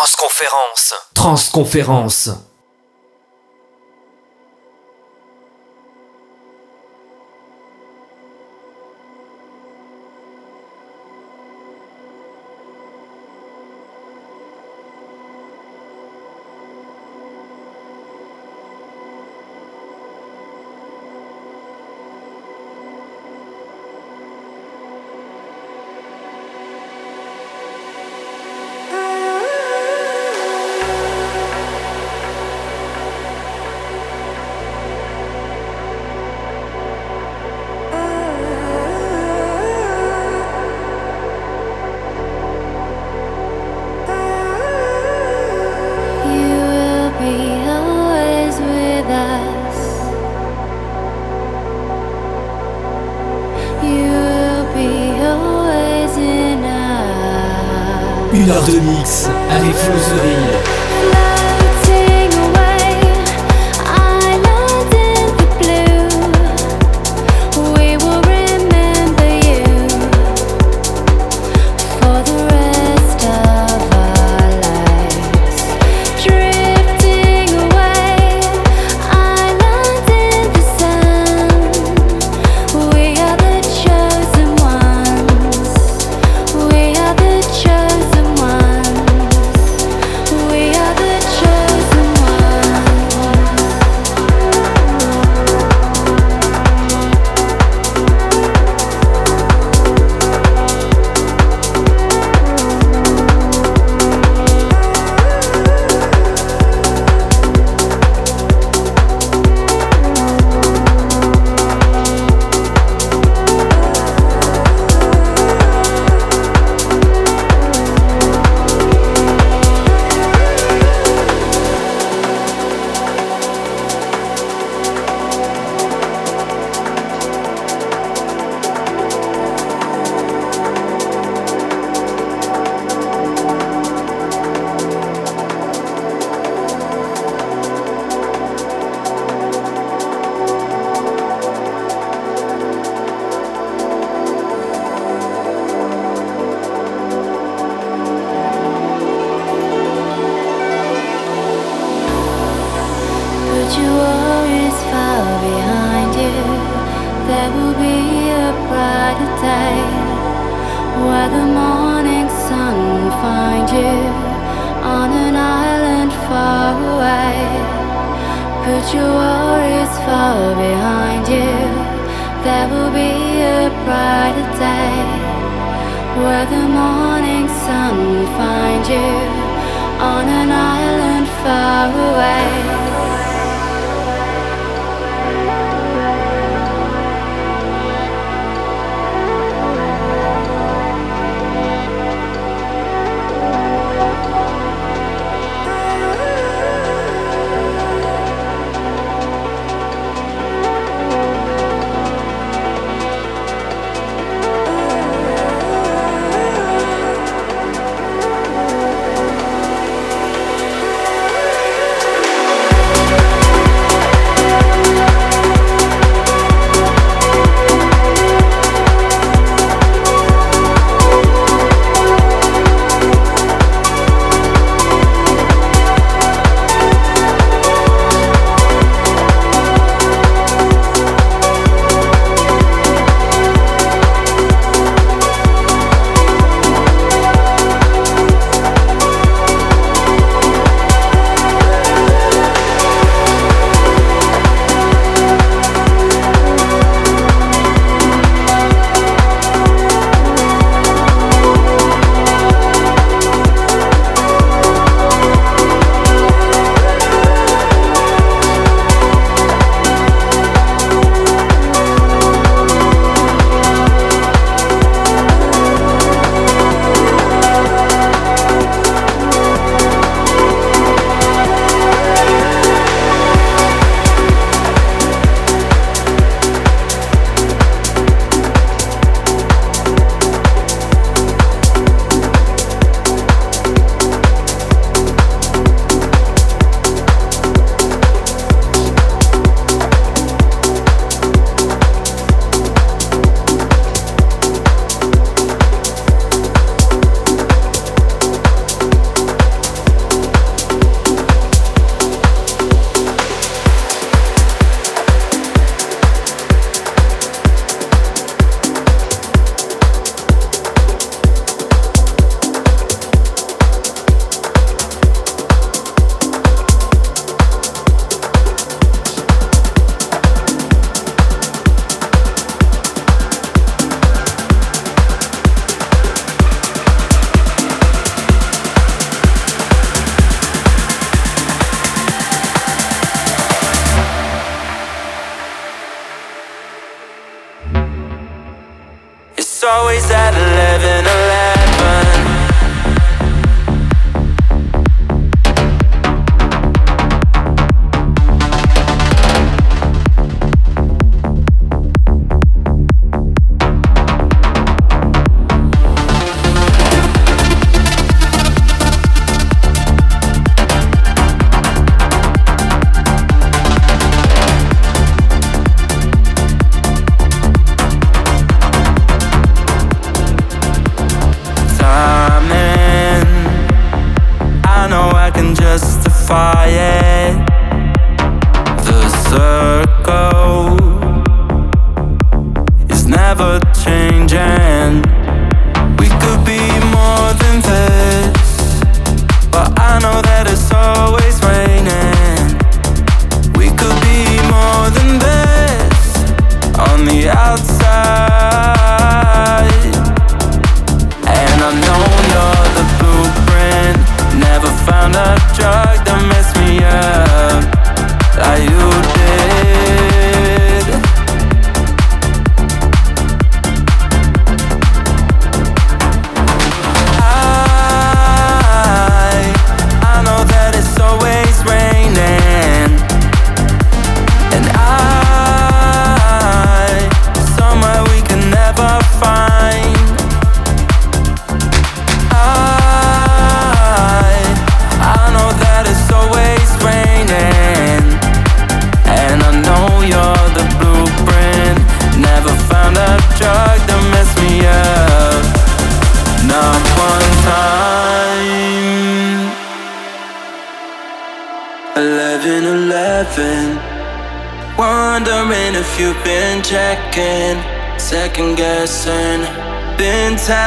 Transconférence. Transconférence.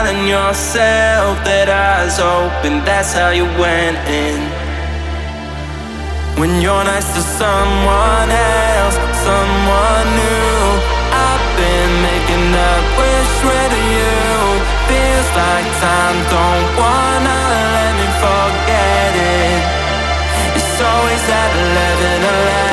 Telling yourself that eyes open, that's how you went in. When you're nice to someone else, someone new, I've been making up wish with you. Feels like time don't wanna let me forget it. It's always at 11, 11.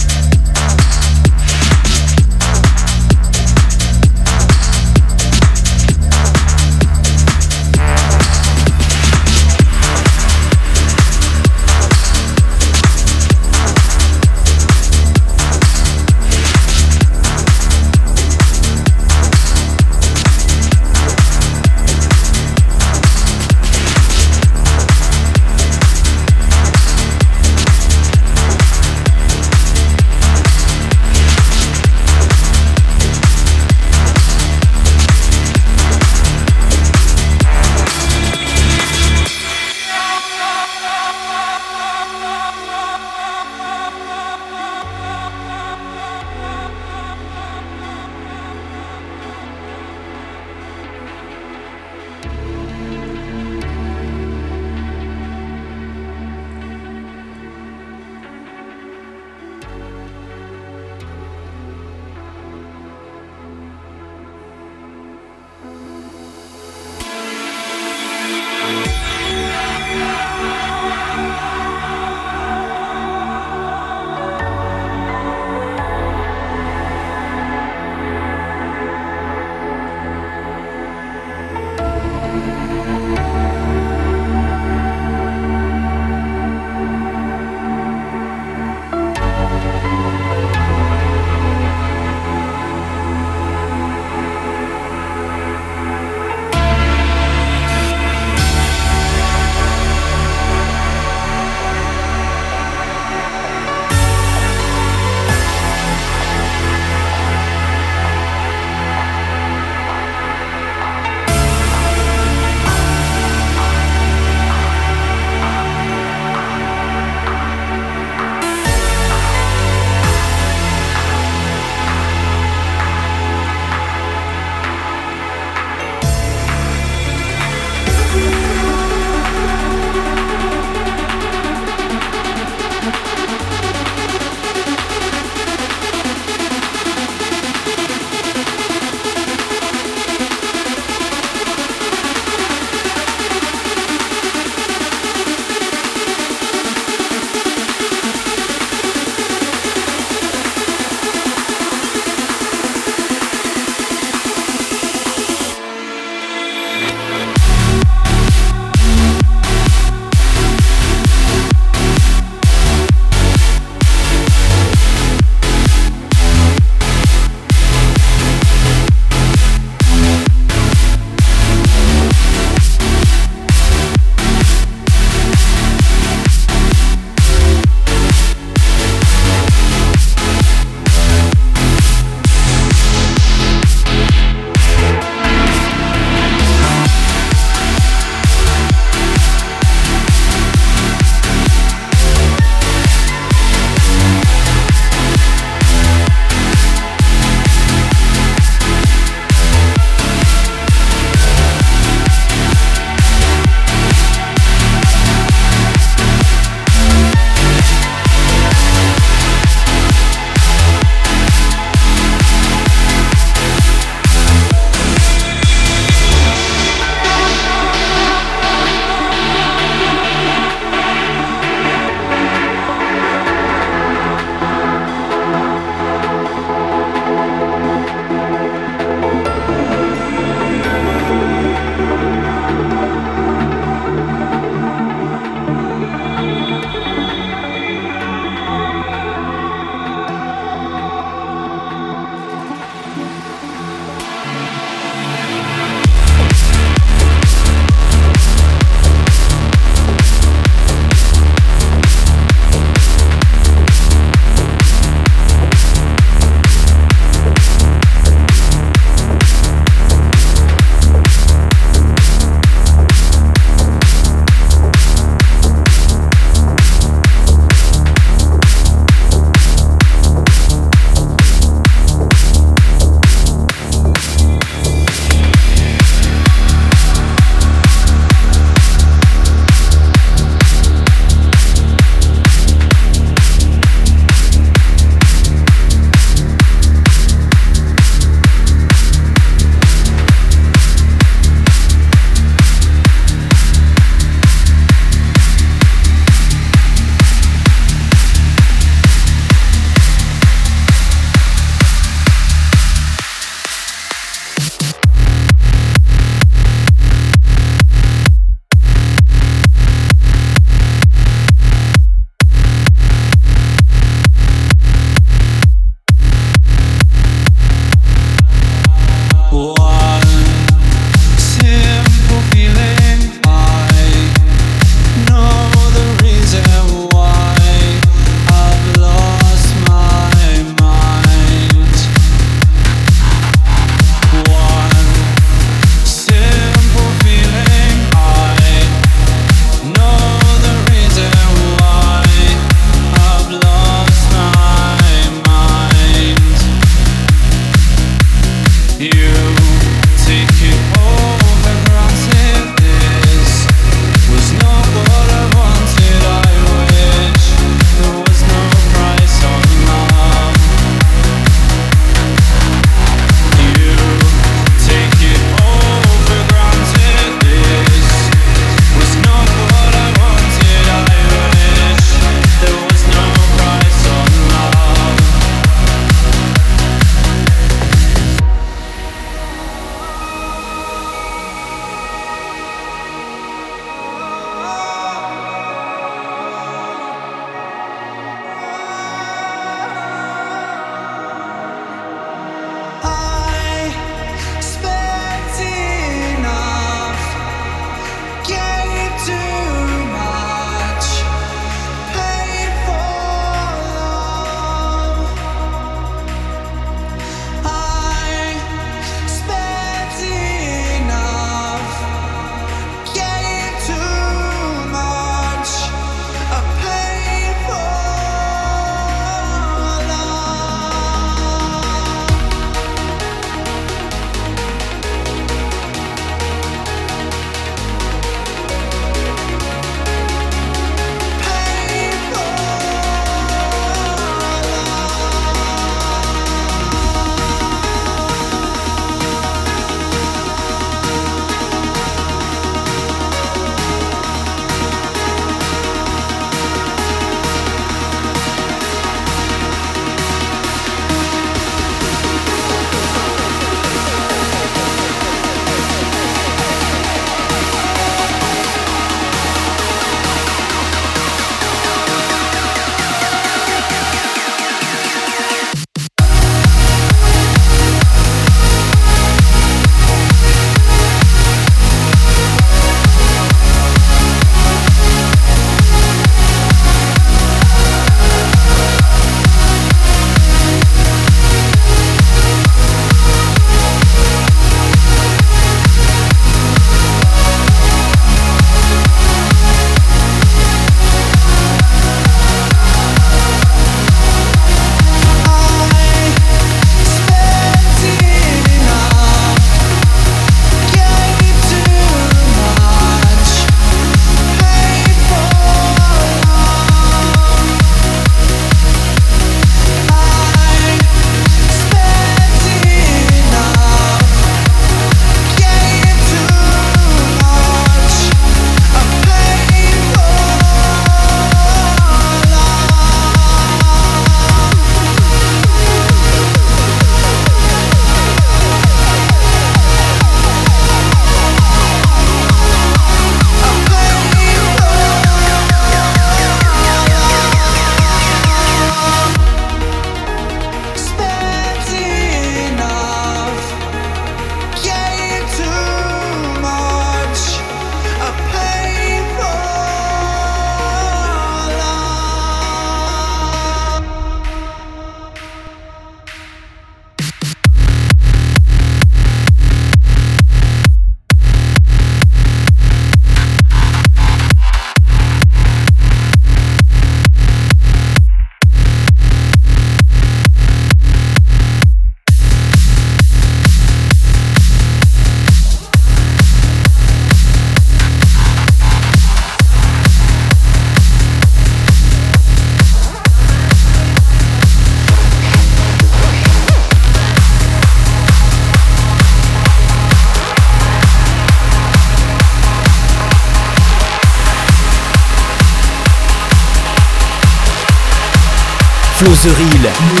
The Reel.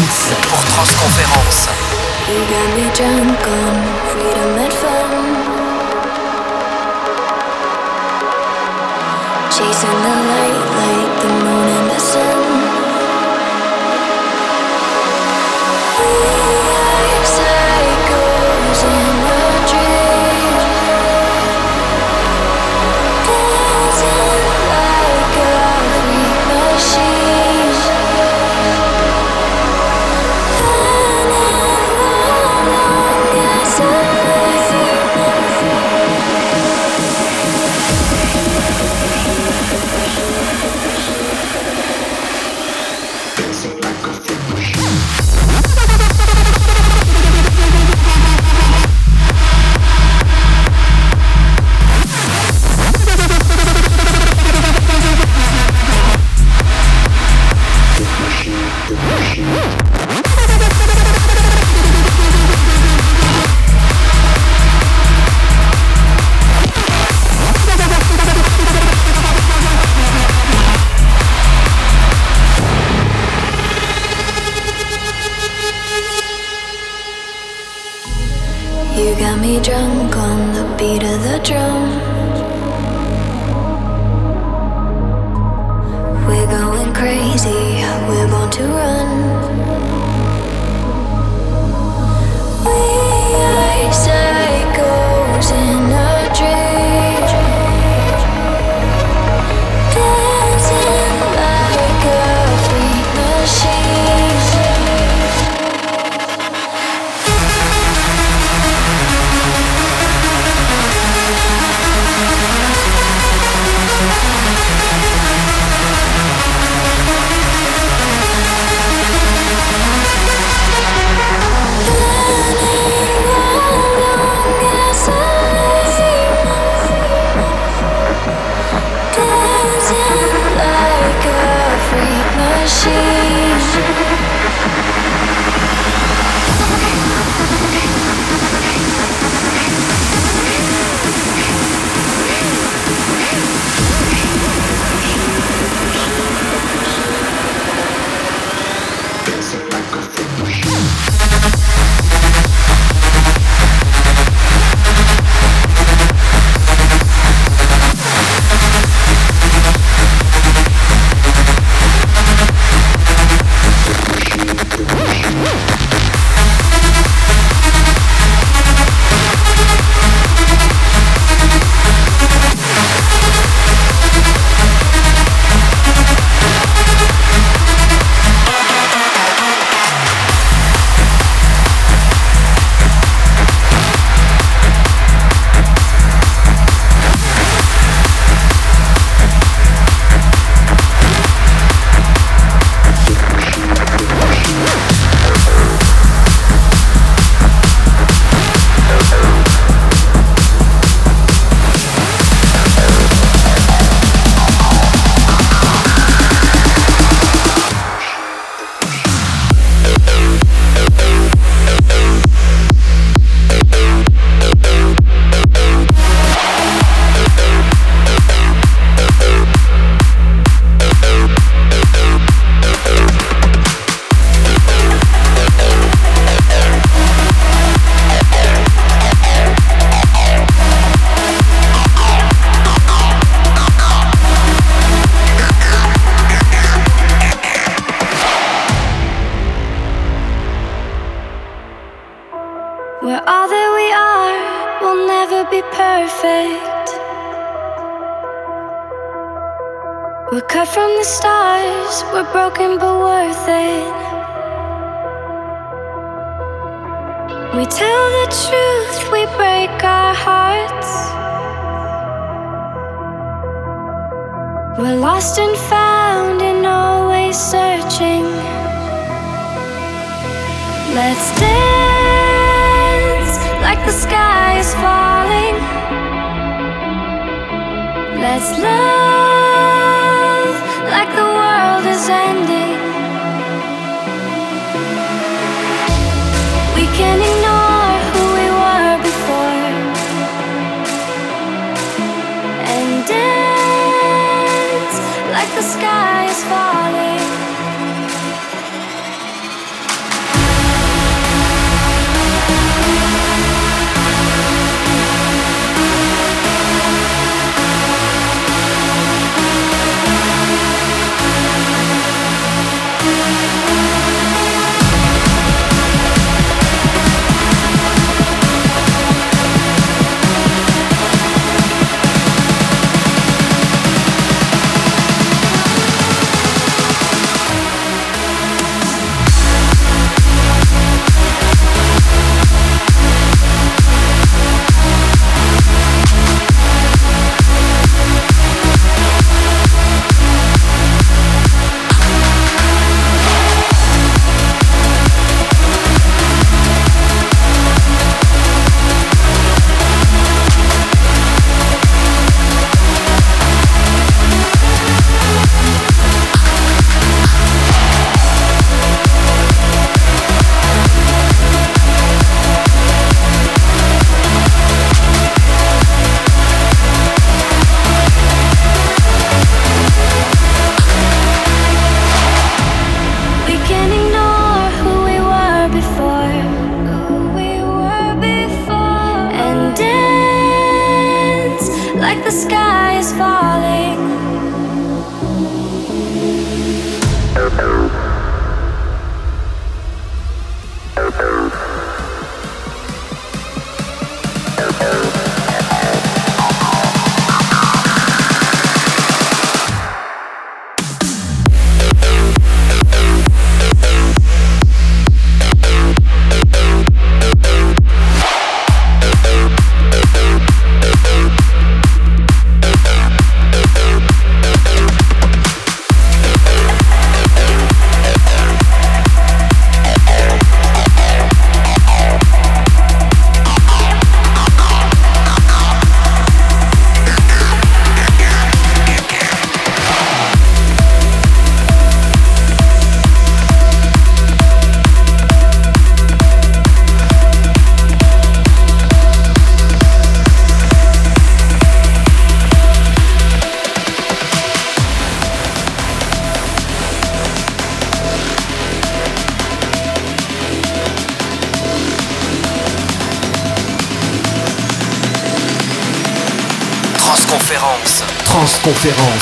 Conférence.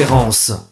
référence.